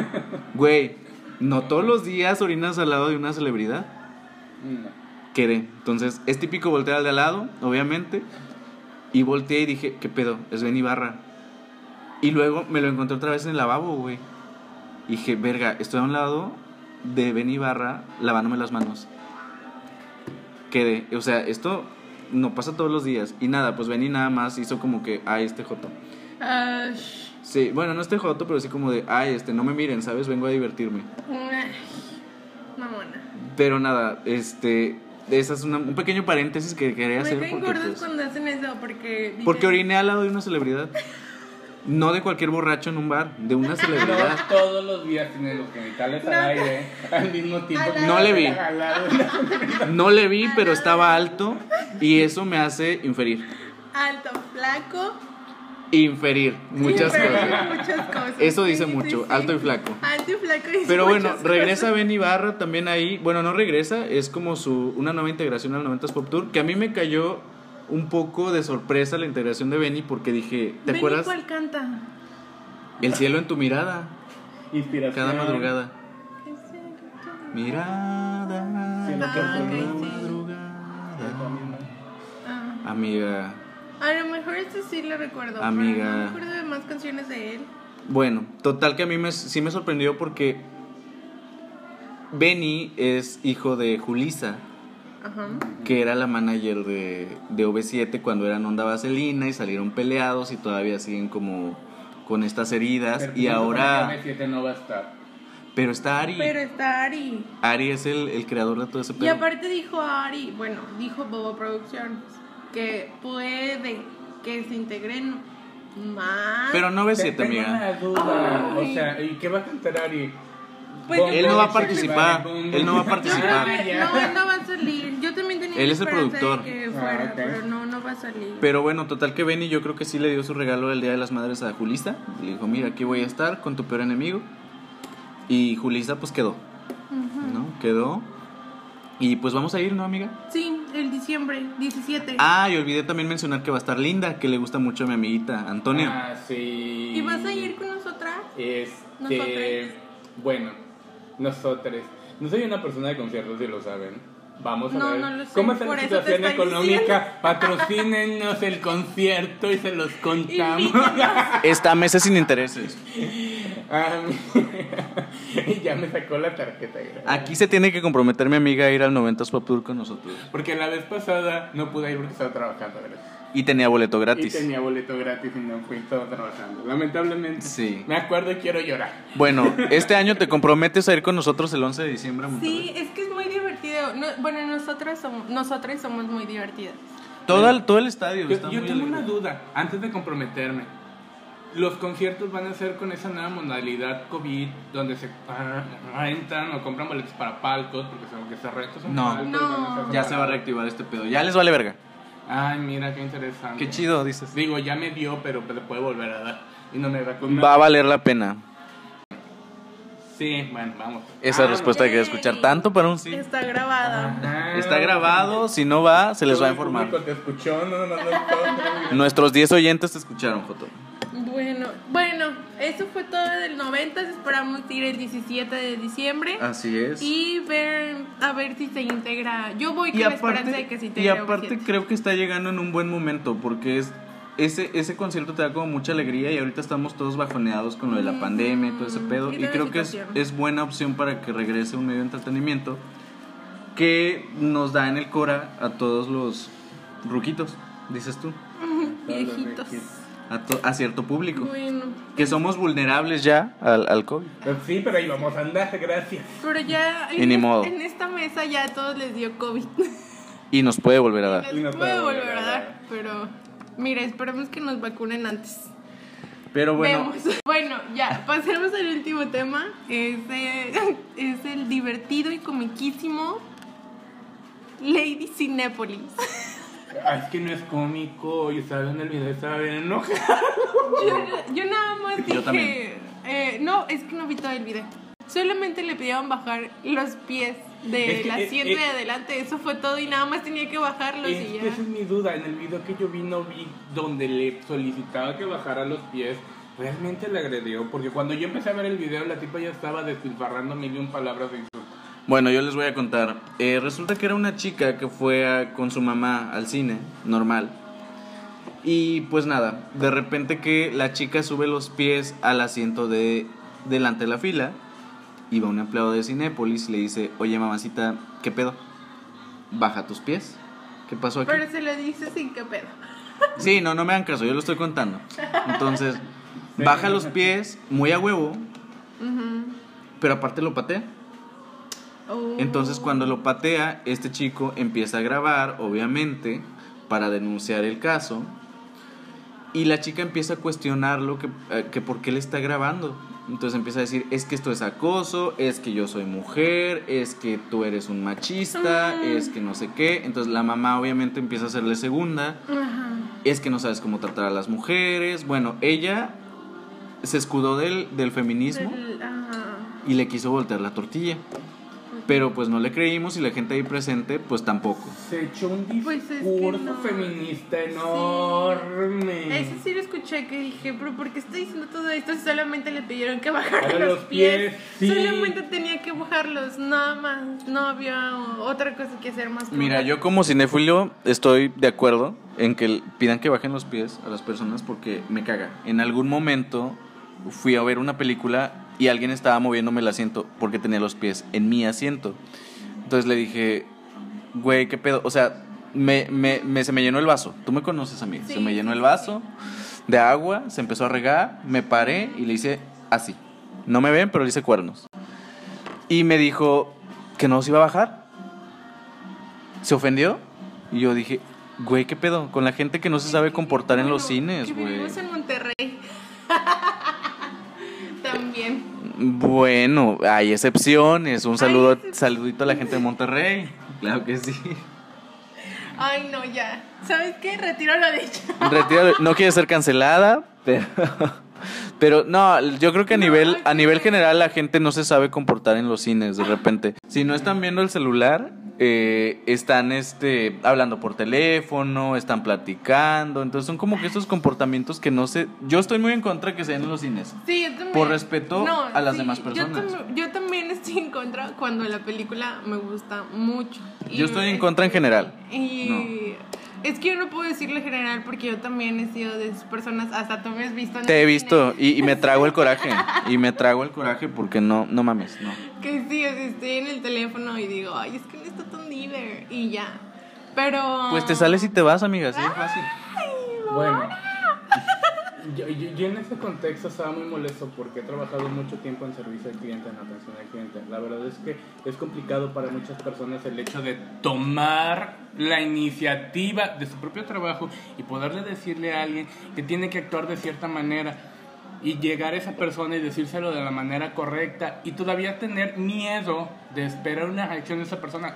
[laughs] Güey, no todos los días orinas al lado de una celebridad. No. Quedé. Entonces, es típico voltear al de al lado, obviamente. Y volteé y dije, ¿qué pedo? Es Ben Ibarra. Y luego me lo encontré otra vez en el lavabo, güey. Y dije, verga, estoy a un lado de Ben Ibarra lavándome las manos. Quedé. O sea, esto no pasa todos los días. Y nada, pues Benny nada más hizo como que, ay, este Joto. Sh- Sí, bueno, no este Joto, pero sí como de, ay, este, no me miren, ¿sabes? Vengo a divertirme. ay, Mamona. Pero nada, este, esa es una- un pequeño paréntesis que quería Me hacer. caen Porque, gordos pues, cuando hacen eso porque. porque oriné al lado de una celebridad. [laughs] No de cualquier borracho en un bar, de una No celebridad. [laughs] todos los días tienen los genitales al aire al mismo tiempo. Al No le vi. No le vi, pero estaba alto y eso me hace inferir. Alto, flaco. Inferir muchas cosas. Muchas cosas. Eso dice sí, mucho, sí. alto y flaco. Alto y flaco dice Pero bueno, regresa cosas. Ben Ibarra también ahí. Bueno, no regresa, es como su una nueva integración al 90s Pop Tour. Que a mí me cayó un poco de sorpresa la integración de Benny porque dije, ¿te Benny, acuerdas? ¿Cuál canta? El cielo en tu mirada, Inspiración. cada madrugada. Mirada. Sí, lo Ah, cada sí. madrugada. Ah, Amiga, a lo mejor este sí lo recuerdo. pero Amiga. no me acuerdo de más canciones de él. Bueno, total que a mí me, sí me sorprendió porque Benny es hijo de Julisa, Ajá. que era la manager de, de OV7 cuando eran Onda Vaselina y salieron peleados y todavía siguen como con estas heridas. Pero y que ahora... M7 no va a estar. Pero está Ari. Pero está Ari. Ari es el, el creador de todo ese Y pedo. aparte dijo Ari, bueno, dijo Bobo Productions, que puede que se integren más. Pero no OV7, Tengo amiga. una duda. Ay. O sea, ¿y qué va a cantar Ari? Pues Él no va a participar, él no va a participar. creo que- Ah, no, él no va a Él es el productor. que Ah, pero no, no va a salir. Pero bueno, total que Benny yo creo que sí le dio su regalo el Día de las Madres a Julisa. Le dijo, mira, aquí voy a estar con tu peor enemigo. Y Julisa pues quedó. ¿no? Quedó. Y pues vamos a ir, ¿no, amiga? Sí, el diciembre 17. Ah, y olvidé también mencionar que va a estar Linda, que le gusta mucho a mi amiguita Antonia. Ah, sí. ¿Y vas a ir con nosotras? Este, Nosotras. bueno, nosotros. No soy una persona de conciertos, si lo saben. Vamos a No, ver no lo sé, cómo está por la situación económica. Patrocínenos el concierto y se los contamos. Está meses sin intereses. Y [laughs] ya me sacó la tarjeta. gracias. Aquí se tiene que comprometer mi amiga a ir al 90s Pop Tour con nosotros. Porque la vez pasada no pude ir porque estaba trabajando. ¿verdad? Y tenía boleto Y gratis. tenía boleto gratis y no fui, estaba trabajando. Lamentablemente. Sí. Me acuerdo y quiero llorar. Bueno, [laughs] este año te comprometes a ir con nosotros el 11 de diciembre. a? Sí, es que es muy divertido. No, bueno, nosotras somos, nosotras somos muy divertidas. Todo el, todo el estadio Yo, está yo muy tengo alegre. una duda antes de comprometerme. los conciertos van a ser con esa nueva modalidad COVID, donde se rentan o compran boletos para palcos, porque son que se rentan No. palcos, No. Ya se va a reactivar este pedo. Ya les vale verga. Ay, mira, qué interesante. Qué chido, dices. Digo, ya me dio, pero le puede volver a dar. Y no me da con Va a valer la pena. Sí, bueno, vamos. Esa Ah, respuesta hay que escuchar tanto para un sí. Está grabada. ah, Está grabado, si no va, se les todo va a el informar. público te escuchó, no, no, no, no, Nuestros 10 oyentes te escucharon, Joto. Bueno, bueno, eso fue todo del 90. Esperamos ir el 17 de diciembre. Así es. Y ver, a ver si se integra. Yo voy con Y la esperanza de aparte, que se y integre. aparte Occidente. creo que está llegando en un buen momento porque es ese, ese concierto te da como mucha alegría y ahorita estamos todos bajoneados con lo de la Mm, pandemia y todo ese pedo y y creo que es, es buena opción para que regrese un medio de entretenimiento que nos da en el Cora a todos los ruquitos, dices tú, [laughs] Viejitos. A, to- a cierto público. Bueno, Que somos vulnerables ya al, al COVID. Pues sí, pero ahí vamos a andar, gracias. pero ya Y ni en, modo. en esta mesa ya a todos les dio COVID. Y nos puede volver a dar. Y no Les puede puede volver volver a a dar. dar, pero mira, esperemos que nos vacunen antes. Pero bueno, Vemos. [laughs] Bueno, ya, pasemos al último tema. Es, de- [laughs] es el divertido y comiquísimo Lady Cinépolis. [laughs] Ay, es que no es cómico. Yo estaba en el video, estaba bien enojado. Yo, yo nada más Yo dije. eh, no, es que no vi todo el video. Solamente le pidieron bajar los pies del Es que, eh, asiento eh, de adelante. Eso fue todo y nada más tenía que bajarlos Es y que ya. esa es mi duda. En el video que yo vi, no vi donde le solicitaba que bajara los pies. Realmente le agredió. Porque cuando yo empecé a ver el video, la tipa ya estaba despilfarrando mil y un palabras de insulto. Bueno, yo les voy a contar. Eh, resulta que era una chica que fue a- con su mamá al cine, normal. Y pues nada, de repente que la chica sube los pies al asiento de delante de la fila. Y va un empleado de Cinépolis y le dice, oye mamacita, ¿qué pedo? Baja tus pies. ¿Qué pasó aquí? Pero se lo dice sin que pedo. Sí, no, no me hagan caso, yo lo estoy contando. Entonces, baja los pies, muy a huevo, pero aparte lo patea. Oh. Entonces cuando lo patea, este chico empieza a grabar, obviamente, para denunciar el caso. Y la chica empieza a cuestionarlo que, eh, que por qué le está grabando. Entonces empieza a decir, es que esto es acoso, es que yo soy mujer, es que tú eres un machista, Mm. es que no sé qué. Entonces la mamá obviamente empieza a hacerle segunda, es que no sabes cómo tratar a las mujeres. Bueno, ella se escudó del, del feminismo Del- y le quiso voltear la tortilla. Pero pues no le creímos y la gente ahí presente pues tampoco. Se echó un Pues es que discurso no. feminista enorme. Ese sí lo escuché que dije, pero ¿por qué está diciendo todo esto si solamente le pidieron que bajara Bajara los, los pies? pies, sí. Solamente tenía que bajarlos, nada más. No había otra cosa que hacer más. que Mira, bajar. yo como cinéfilo estoy de acuerdo en que pidan que bajen los pies a las personas porque me caga. En algún momento fui a ver una película y alguien estaba moviéndome el asiento porque tenía los pies en mi asiento. Entonces le dije, güey, ¿qué pedo? O sea, me, me- me- se me llenó el vaso. Tú me conoces a mí. Sí, se me llenó el vaso de agua, se empezó a regar, me paré y le hice así. No me ven, pero le hice cuernos. Y me dijo que no se iba a bajar. Se ofendió. Y yo dije, güey, ¿qué pedo? Con la gente que no se sabe comportar en los cines, güey. En Monterrey. [laughs] También. Bueno, hay excepciones. Un saludo, saludito a la gente de Monterrey. Claro que sí. Ay, no, ya. ¿Sabes qué? Retiro lo dicho. Retiro- no quiere ser cancelada, pero, pero no, yo creo que a No, nivel, a nivel general la gente no se sabe comportar en los cines de repente. Si no están viendo el celular, eh, están este, hablando por teléfono, están platicando, entonces son como que estos comportamientos que no sé, yo estoy muy en contra que se den en los cines. Sí, yo también. Por respeto a las demás yo personas. tam- Yo, también estoy en contra cuando la película me gusta mucho. Y Yo estoy en contra en general. Y es que yo no puedo decirle general porque yo también he sido de esas personas, hasta tú me has visto en Te he visto y, y me trago el coraje, [laughs] y me trago el coraje porque no, no mames, no. Que sí, o sea, estoy en el teléfono y digo, ay, es que no está tan libre. Y ya. Pero. Pues te sales y te vas, amiga, así de fácil. Bueno, yo, yo- yo en ese contexto estaba muy molesto porque he trabajado mucho tiempo en servicio al cliente, en atención al cliente. La verdad es que es complicado para muchas personas el hecho de tomar la iniciativa de su propio trabajo y poderle decirle a alguien que tiene que actuar de cierta manera. y llegar a esa persona y decírselo de la manera correcta y todavía tener miedo de esperar una reacción de esa persona,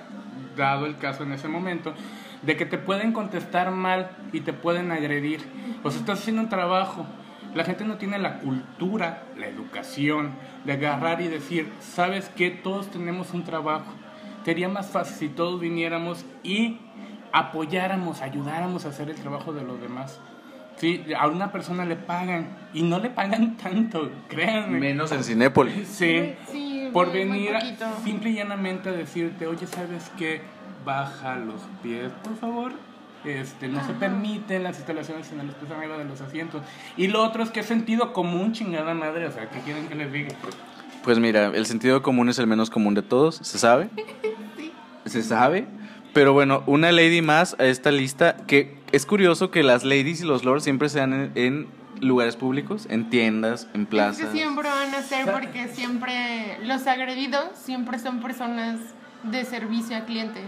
dado el caso en ese momento, de que te pueden contestar mal y te pueden agredir. O sea, estás haciendo un trabajo. La gente no tiene la cultura, la educación de agarrar y decir, sabes que todos tenemos un trabajo. Sería más fácil si todos viniéramos y apoyáramos, ayudáramos a hacer el trabajo de los demás. Sí, a una persona le pagan y no le pagan [laughs] tanto, créanme. Menos en Cinépolis. Sí, Sí, por venir simple y llanamente a decirte, oye, ¿sabes qué? Baja los pies, por favor. Este, no se permiten las instalaciones en los pies arriba de los asientos. Y lo otro es que es sentido común, chingada madre. O sea, ¿qué quieren que les diga? Pues mira, el sentido común es el menos común de todos, ¿se sabe? [laughs] Se sabe. Pero bueno, una lady más a esta lista, que es curioso que las ladies y los lords siempre sean en, en lugares públicos, en tiendas, en Es plazas. que siempre van a ser porque siempre los agredidos siempre son personas de servicio al cliente.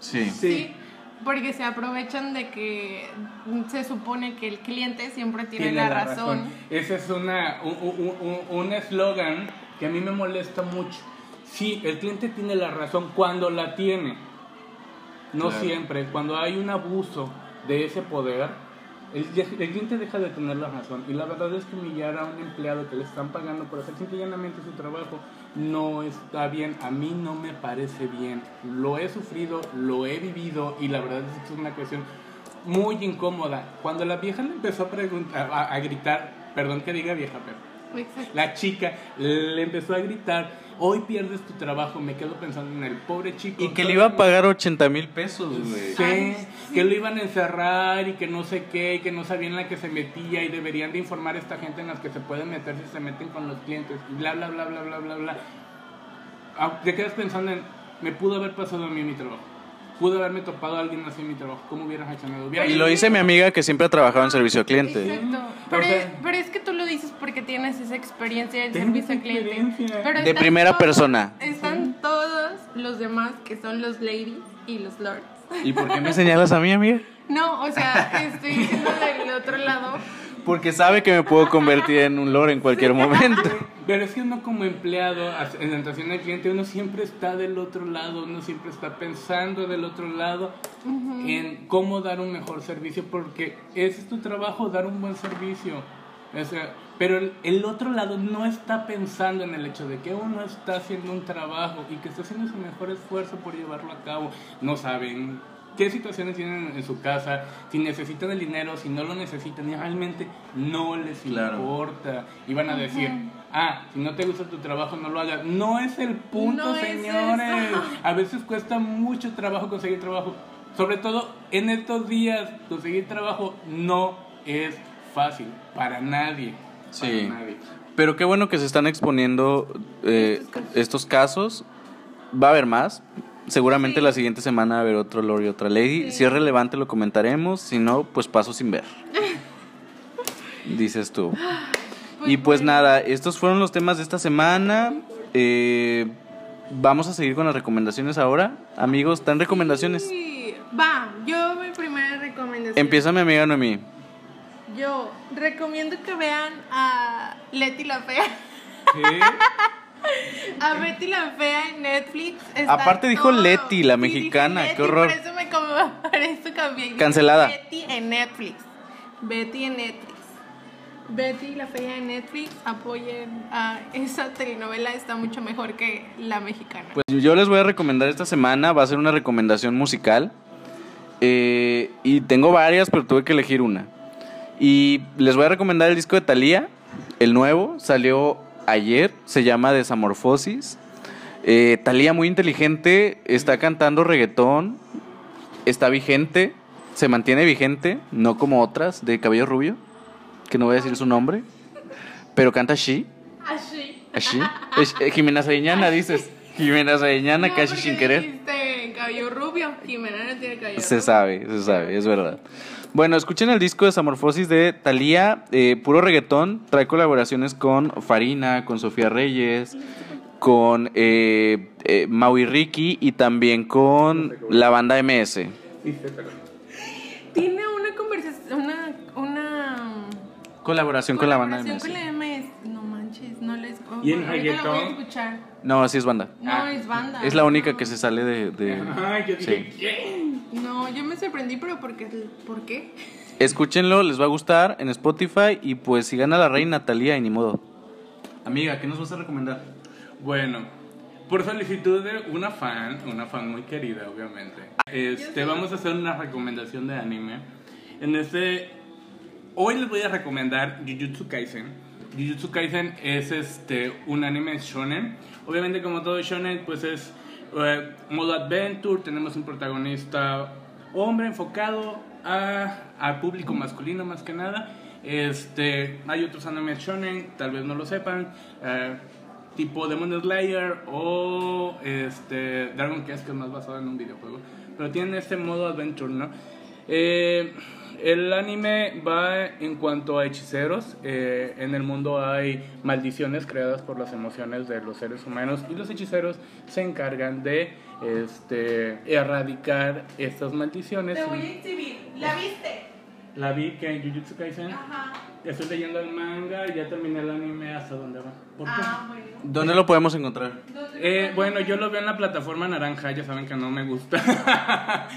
Sí. Sí. Porque se aprovechan de que se supone que el cliente siempre tiene, la, razón. Ese es una, un- un un- un eslogan que a mí me molesta mucho. Sí, el cliente tiene la razón cuando la tiene. No Claro. siempre. Cuando hay un abuso de ese poder, el, el cliente deja de tener la razón. Y la verdad es que humillar a un empleado que le están pagando por hacer simple y llanamente su trabajo no está bien. A mí no me parece bien. Lo he sufrido, lo he vivido y la verdad es que es una cuestión muy incómoda. Cuando la vieja le empezó a preguntar, a, a gritar, perdón que diga vieja, pero Exacto. la chica le empezó a gritar, hoy pierdes tu trabajo, me quedo pensando en el pobre chico. Y que le iba a pagar 80 mil pesos, güey. Sí, que lo iban a encerrar y que no sé qué, y que no sabían la que se metía y deberían de informar a esta gente en las que se pueden meter si se meten con los clientes, y bla, bla, bla, bla, bla, bla, bla. Te quedas pensando en, me pudo haber pasado a mí en mi trabajo. Pudo haberme topado a alguien así en mi trabajo. ¿Cómo hubieras reaccionado? Hubiera- Y lo dice mi amiga que siempre ha trabajado en servicio al cliente. Exacto. Pero, O sea- es, pero es que tú lo dices porque tienes esa experiencia del servicio al cliente. Pero De primera todos- persona. Están todos los demás que son los ladies y los lords. ¿Y por qué me señalas a mí, amiga? No, o sea, estoy diciendo del otro lado. Porque sabe que me puedo convertir en un lord en cualquier momento. [laughs] Pero es que uno como empleado en atención al cliente, uno siempre está del otro lado, uno siempre está pensando del otro lado en cómo dar un mejor servicio, porque ese es tu trabajo, dar un buen servicio. O sea, pero el, el otro lado no está pensando en el hecho de que uno está haciendo un trabajo y que está haciendo su mejor esfuerzo por llevarlo a cabo. No saben qué situaciones tienen en su casa, si necesitan el dinero, si no lo necesitan, y realmente no les Claro. importa. Y van a decir, ah, si no te gusta tu trabajo, no lo hagas. No es el punto, No señores. A veces cuesta mucho trabajo conseguir trabajo. Sobre todo en estos días, conseguir trabajo no es fácil para nadie. Sí. Para nadie. Pero qué bueno que se están exponiendo eh, estos casos. Va a haber más. Seguramente Sí. la siguiente semana va a haber otro Lord y otra Lady. Sí. Si es relevante lo comentaremos. Si no, pues paso sin ver. [laughs] Dices tú. Y pues bueno. nada, estos fueron los temas de esta semana. Eh, vamos a seguir con las recomendaciones ahora. Amigos, ¿están recomendaciones? Sí. Va, yo mi primera recomendación. Empieza mi amiga Noemí. Yo recomiendo que vean a Leti la Fea. Sí. [laughs] [laughs] A Betty la Fea en Netflix. está Aparte dijo todo. Leti, la mexicana, qué horror. Por eso me como, [laughs] por eso cambié. Cancelada. Betty en Netflix. Betty en Netflix. Betty la Fea en Netflix. Apoyen a esa telenovela, está mucho mejor que la mexicana. Pues yo les voy a recomendar esta semana, va a ser una recomendación musical. Eh, y tengo varias, pero tuve que elegir una. Y les voy a recomendar el disco de Thalía, el nuevo, salió ayer, se llama Desamorfosis. Eh, Thalía muy inteligente, está cantando reggaetón, está vigente, se mantiene vigente, no como otras de cabello rubio, que no voy a decir su nombre, pero canta así. Así. ¿Así? Es- eh, Jimena Sariñana, dices. Jimena Sariñana, No, casi sin querer. cabello rubio. Jimena no tiene cabello Se rubio. sabe, se sabe, es verdad. Bueno, escuchen el disco de Desamorfosis de Thalía, eh, puro reggaetón. Trae colaboraciones con Farina, con Sofía Reyes, con eh, eh, Maui Ricky y también con la banda MS. Tiene una conversación, una, una Colaboración con la banda colaboración MS. con la MS Y en ahorita la voy a reggaetón. No, así es banda. No, Ah, es banda. Es la única que se sale de... de- [laughs] Ay, yo dije, Sí. ¿quién? No, yo me sorprendí, pero porque, ¿por qué? Escúchenlo, les va a gustar en Spotify y pues si gana la reina Natalia y ni modo. Amiga, ¿qué nos vas a recomendar? Bueno, por solicitud de una fan, una fan muy querida, obviamente, este, vamos a hacer una recomendación de anime. En este, hoy les voy a recomendar Jujutsu Kaisen. Jujutsu Kaisen es este un anime shonen. Obviamente, como todo shonen, pues es eh, modo adventure. Tenemos un protagonista hombre enfocado a, al público masculino más que nada. Este, hay otros animes shonen, tal vez no lo sepan, eh, tipo Demon Slayer o este, Dragon Quest, que es más basado en un videojuego. Pero tienen este modo adventure, ¿no? Eh, el anime va en cuanto a hechiceros. eh, en el mundo hay maldiciones creadas por las emociones de los seres humanos y los hechiceros se encargan de este, erradicar estas maldiciones. exhibir. ¿La viste? La vi que en Jujutsu Kaisen. Ajá. Estoy leyendo el manga y ya terminé el anime hasta donde va. ¿Por qué? Ah, bueno. ¿Dónde lo podemos encontrar? Eh, bueno, yo lo veo en la plataforma naranja, ya saben que no me gusta. [laughs]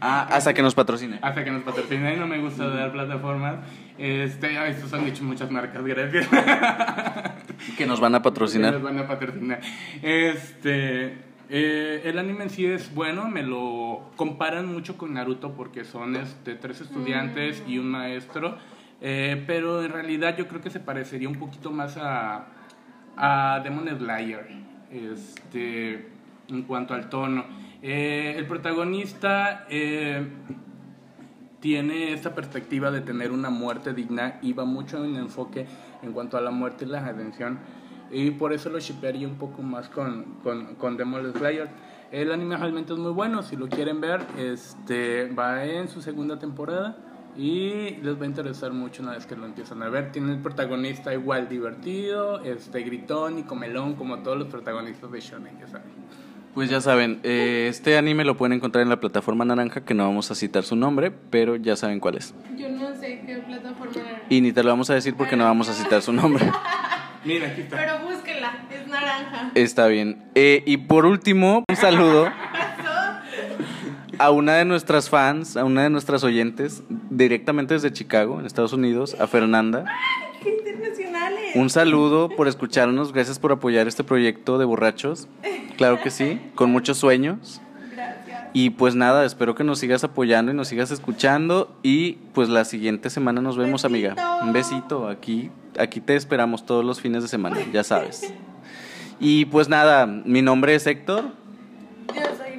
Ah, hasta que nos patrocine. Hasta que nos patrocina y no me gusta dar plataformas. Este, estos han dicho muchas marcas, gracias. [laughs] Que nos van a Que patrocinar. nos van a patrocinar. Este, eh, el anime en sí es bueno, me lo comparan mucho con Naruto porque son este, tres estudiantes y un maestro. Eh, pero en realidad yo creo que se parecería un poquito más a, a Demon Slayer este, en cuanto al tono. Eh, el protagonista eh, tiene esta perspectiva de tener una muerte digna y va mucho en enfoque en cuanto a la muerte y la redención. Y por eso lo shipearía un poco más con, con, con Demon Slayer. El anime realmente es muy bueno, si lo quieren ver, este, va en su segunda temporada y les va a interesar mucho una vez que lo empiezan a ver. Tiene el protagonista igual divertido, este, gritón y comelón como todos los protagonistas de Shonen, ya saben. Pues ya saben, eh, este anime lo pueden encontrar en la plataforma naranja, que no vamos a citar su nombre, pero ya saben cuál es. Yo no sé qué plataforma era. Y ni te lo vamos a decir porque no vamos a citar su nombre. [laughs] Mira, aquí está. Pero búsquenla, es naranja. Está bien. Eh, y por último, un saludo a una de nuestras fans, a una de nuestras oyentes, directamente desde Chicago, en Estados Unidos, a Fernanda. ¡Qué internacionales! Un saludo por escucharnos, gracias por apoyar este proyecto de borrachos. Claro que sí, con muchos sueños. Gracias. Y pues nada, espero que nos sigas apoyando y nos sigas escuchando. Y pues la siguiente semana nos vemos, amiga. Un besito. Aquí, aquí te esperamos todos los fines de semana, ya sabes. [laughs] Y pues nada, mi nombre es Héctor. Yo soy.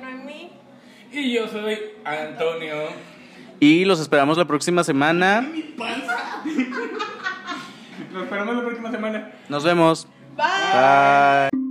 Y yo soy Antonio. Y los esperamos la próxima semana. Nos esperamos la próxima semana. Nos vemos. Bye. Bye.